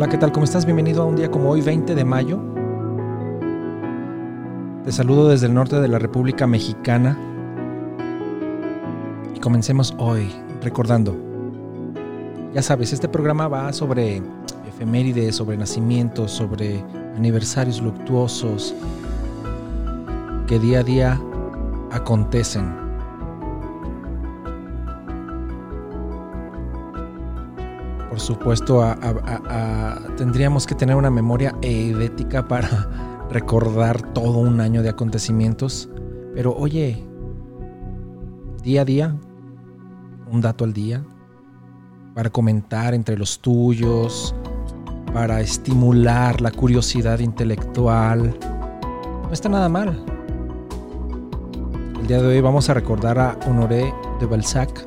Hola, ¿qué tal? ¿Cómo estás? Bienvenido a un día como hoy, 20 de mayo. Te saludo desde el norte de la República Mexicana. Y comencemos hoy recordando. Ya sabes, este programa va sobre efemérides, sobre nacimientos, sobre aniversarios luctuosos que día a día acontecen. Supuesto, tendríamos que tener una memoria eidética para recordar todo un año de acontecimientos. Pero oye, día a día, un dato al día, para comentar entre los tuyos, para estimular la curiosidad intelectual. No está nada mal. El día de hoy vamos a recordar a Honoré de Balzac,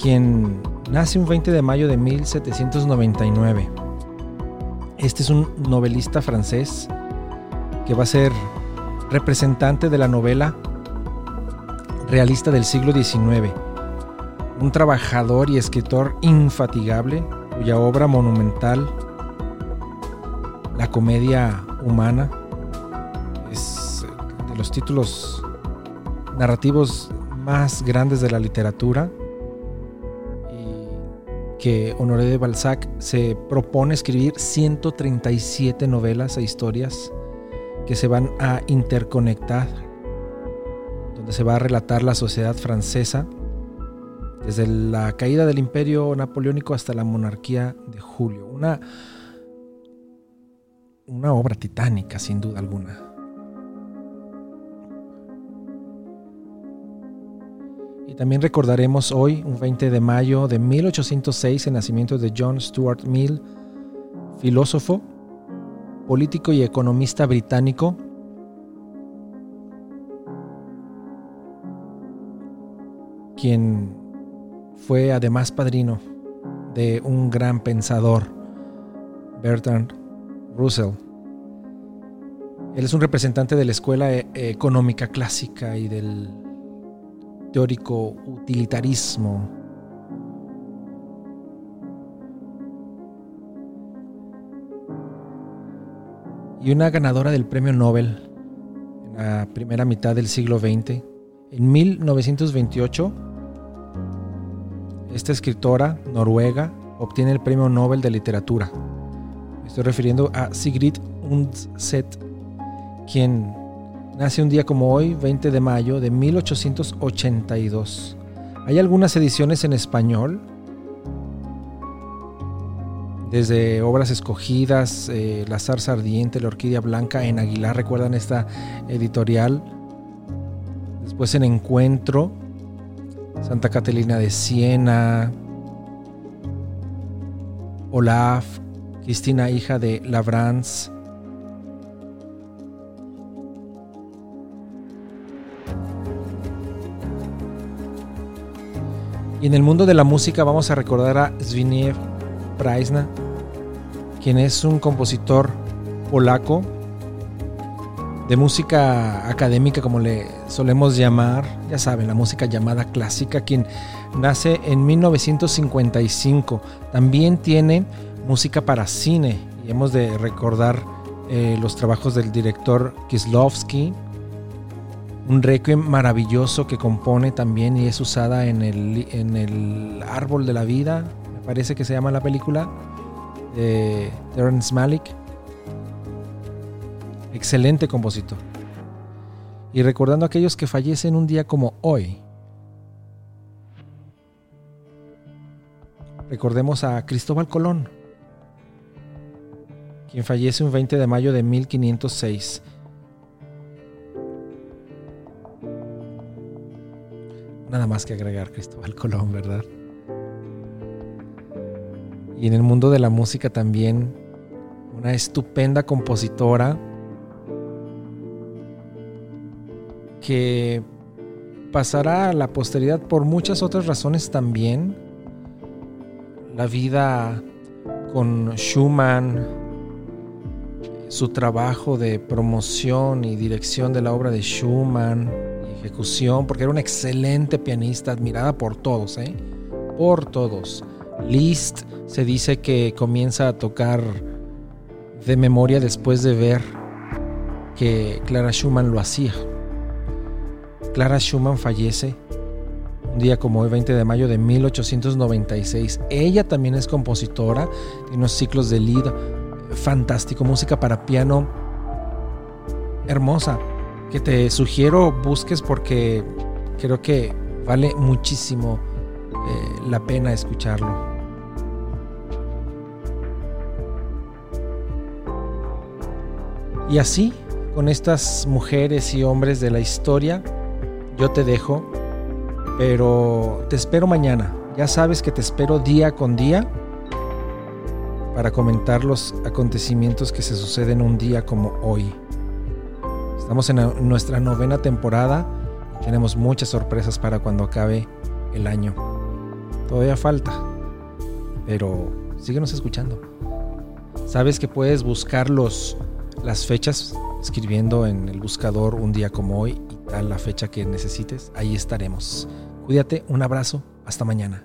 quien Nace un 20 de mayo de 1799. Este es un novelista francés que va a ser representante de la novela realista del siglo XIX. Un trabajador y escritor infatigable cuya obra monumental, La comedia humana, es de los títulos narrativos más grandes de la literatura que Honoré de Balzac se propone escribir 137 novelas e historias que se van a interconectar, donde se va a relatar la sociedad francesa desde la caída del imperio napoleónico hasta la monarquía de Julio. Una, una obra titánica, sin duda alguna. Y también recordaremos hoy, un 20 de mayo de 1806, el nacimiento de John Stuart Mill, filósofo, político y economista británico. quien fue además padrino de un gran pensador, Bertrand Russell. Él es un representante de la escuela eh, económica clásica y del teórico utilitarismo. Y una ganadora del premio Nobel en la primera mitad del siglo XX. En 1928, esta escritora noruega obtiene el premio Nobel de Literatura. estoy refiriendo a Sigrid Undset, quien Nace un día como hoy, 20 de mayo de 1882. Hay algunas ediciones en español, desde obras escogidas, eh, La zarza ardiente, La orquídea blanca, en Aguilar, recuerdan esta editorial. Después en Encuentro, Santa Catalina de Siena, Olaf, Cristina, hija de Labrance, Y en el mundo de la música vamos a recordar a Zbigniew Praisna, quien es un compositor polaco de música académica, como le solemos llamar, ya saben, la música llamada clásica, quien nace en 1955. También tiene música para cine y hemos de recordar eh, los trabajos del director Kislovsky, un requiem maravilloso que compone también y es usada en el, en el árbol de la vida, me parece que se llama la película, de Terrence Malick. Excelente compositor. Y recordando a aquellos que fallecen un día como hoy. Recordemos a Cristóbal Colón, quien fallece un 20 de mayo de 1506 Nada más que agregar Cristóbal Colón, ¿verdad? Y en el mundo de la música también, una estupenda compositora que pasará a la posteridad por muchas otras razones también. La vida con Schumann, su trabajo de promoción y dirección de la obra de Schumann ejecución, porque era una excelente pianista, admirada por todos, ¿eh? Por todos. Liszt se dice que comienza a tocar de memoria después de ver que Clara Schumann lo hacía. Clara Schumann fallece un día como hoy, 20 de mayo de 1896. Ella también es compositora, tiene unos ciclos de lead fantástico, música para piano hermosa, que te sugiero busques porque creo que vale muchísimo eh, la pena escucharlo. Y así, con estas mujeres y hombres de la historia, yo te dejo, pero te espero mañana. Ya sabes que te espero día con día para comentar los acontecimientos que se suceden un día como hoy. Estamos en nuestra novena temporada tenemos muchas sorpresas para cuando acabe el año. Todavía falta, pero síguenos escuchando. Sabes que puedes buscar los, las fechas escribiendo en el buscador un día como hoy y tal la fecha que necesites. Ahí estaremos. Cuídate, un abrazo, hasta mañana.